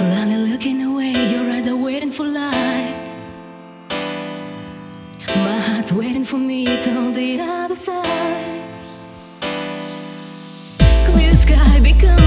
Lonely looking away, your eyes are waiting for light. My heart's waiting for me to the other side. Clear sky becomes